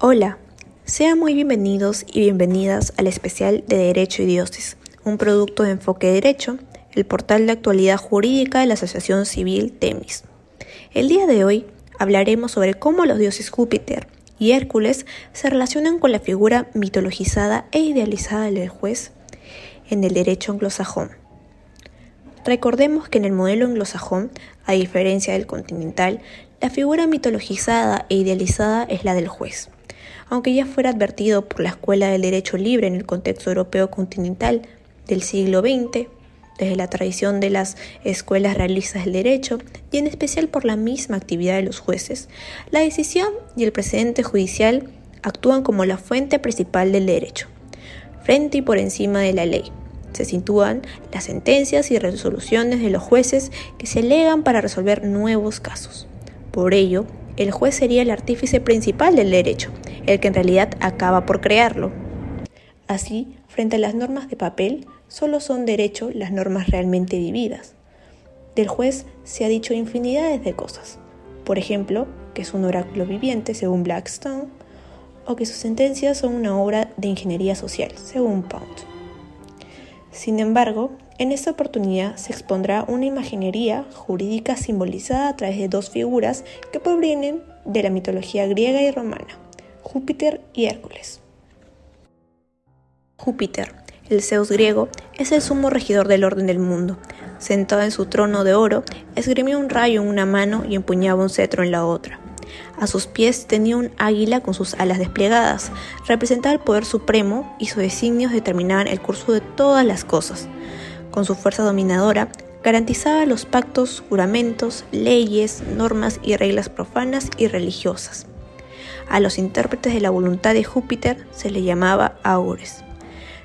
Hola, sean muy bienvenidos y bienvenidas al especial de Derecho y Dioses, un producto de Enfoque Derecho, el portal de actualidad jurídica de la Asociación Civil Temis. El día de hoy hablaremos sobre cómo los dioses Júpiter y Hércules se relacionan con la figura mitologizada e idealizada del juez en el derecho anglosajón. Recordemos que en el modelo anglosajón, a diferencia del continental, la figura mitologizada e idealizada es la del juez aunque ya fuera advertido por la Escuela del Derecho Libre en el contexto europeo continental del siglo XX, desde la tradición de las escuelas realistas del derecho y en especial por la misma actividad de los jueces, la decisión y el precedente judicial actúan como la fuente principal del derecho, frente y por encima de la ley. Se sitúan las sentencias y resoluciones de los jueces que se alegan para resolver nuevos casos. Por ello, el juez sería el artífice principal del derecho, el que en realidad acaba por crearlo. Así, frente a las normas de papel, solo son derecho las normas realmente vividas. Del juez se ha dicho infinidades de cosas. Por ejemplo, que es un oráculo viviente, según Blackstone, o que sus sentencias son una obra de ingeniería social, según Pound. Sin embargo, en esta oportunidad se expondrá una imaginería jurídica simbolizada a través de dos figuras que provienen de la mitología griega y romana, Júpiter y Hércules. Júpiter, el Zeus griego, es el sumo regidor del orden del mundo. Sentado en su trono de oro, esgrimió un rayo en una mano y empuñaba un cetro en la otra. A sus pies tenía un águila con sus alas desplegadas, representaba el poder supremo y sus designios determinaban el curso de todas las cosas con su fuerza dominadora, garantizaba los pactos, juramentos, leyes, normas y reglas profanas y religiosas. A los intérpretes de la voluntad de Júpiter se les llamaba augures.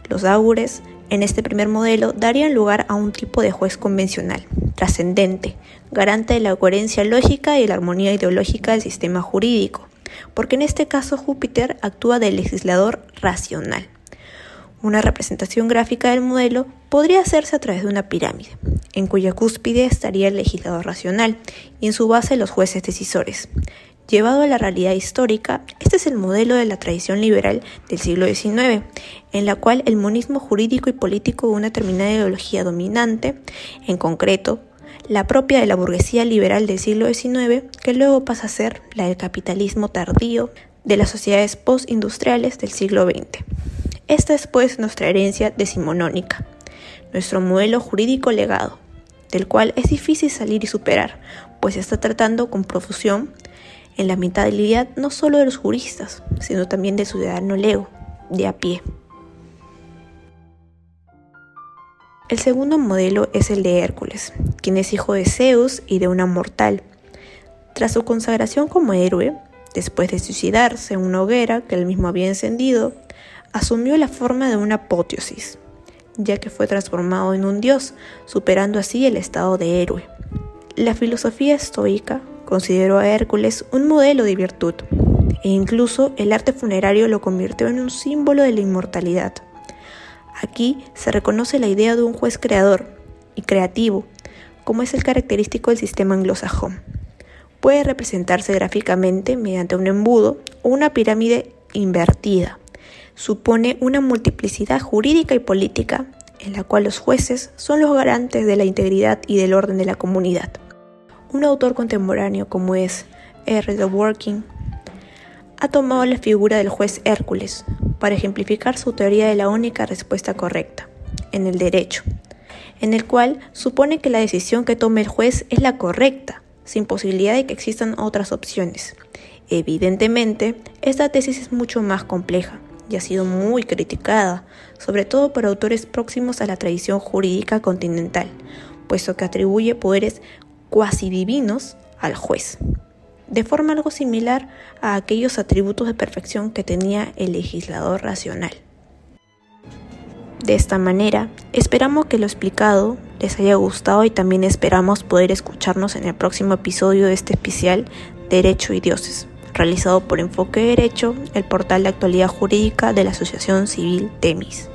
Los augures, en este primer modelo, darían lugar a un tipo de juez convencional, trascendente, garante de la coherencia lógica y la armonía ideológica del sistema jurídico, porque en este caso Júpiter actúa de legislador racional. Una representación gráfica del modelo podría hacerse a través de una pirámide, en cuya cúspide estaría el legislador racional y en su base los jueces decisores. Llevado a la realidad histórica, este es el modelo de la tradición liberal del siglo XIX, en la cual el monismo jurídico y político de una determinada ideología dominante, en concreto, la propia de la burguesía liberal del siglo XIX, que luego pasa a ser la del capitalismo tardío de las sociedades postindustriales del siglo XX. Esta es pues nuestra herencia decimonónica, nuestro modelo jurídico legado, del cual es difícil salir y superar, pues se está tratando con profusión en la mentalidad no solo de los juristas, sino también del ciudadano lego, de a pie. El segundo modelo es el de Hércules, quien es hijo de Zeus y de una mortal. Tras su consagración como héroe, después de suicidarse en una hoguera que él mismo había encendido, asumió la forma de una apóteosis, ya que fue transformado en un dios, superando así el estado de héroe. La filosofía estoica consideró a Hércules un modelo de virtud, e incluso el arte funerario lo convirtió en un símbolo de la inmortalidad. Aquí se reconoce la idea de un juez creador y creativo, como es el característico del sistema anglosajón. Puede representarse gráficamente mediante un embudo o una pirámide invertida, supone una multiplicidad jurídica y política en la cual los jueces son los garantes de la integridad y del orden de la comunidad. Un autor contemporáneo como es R. de Working ha tomado la figura del juez Hércules para ejemplificar su teoría de la única respuesta correcta, en el derecho, en el cual supone que la decisión que tome el juez es la correcta, sin posibilidad de que existan otras opciones. Evidentemente, esta tesis es mucho más compleja, y ha sido muy criticada, sobre todo por autores próximos a la tradición jurídica continental, puesto que atribuye poderes cuasi divinos al juez, de forma algo similar a aquellos atributos de perfección que tenía el legislador racional. De esta manera, esperamos que lo explicado les haya gustado y también esperamos poder escucharnos en el próximo episodio de este especial Derecho y Dioses realizado por Enfoque Derecho, el portal de actualidad jurídica de la Asociación Civil Temis.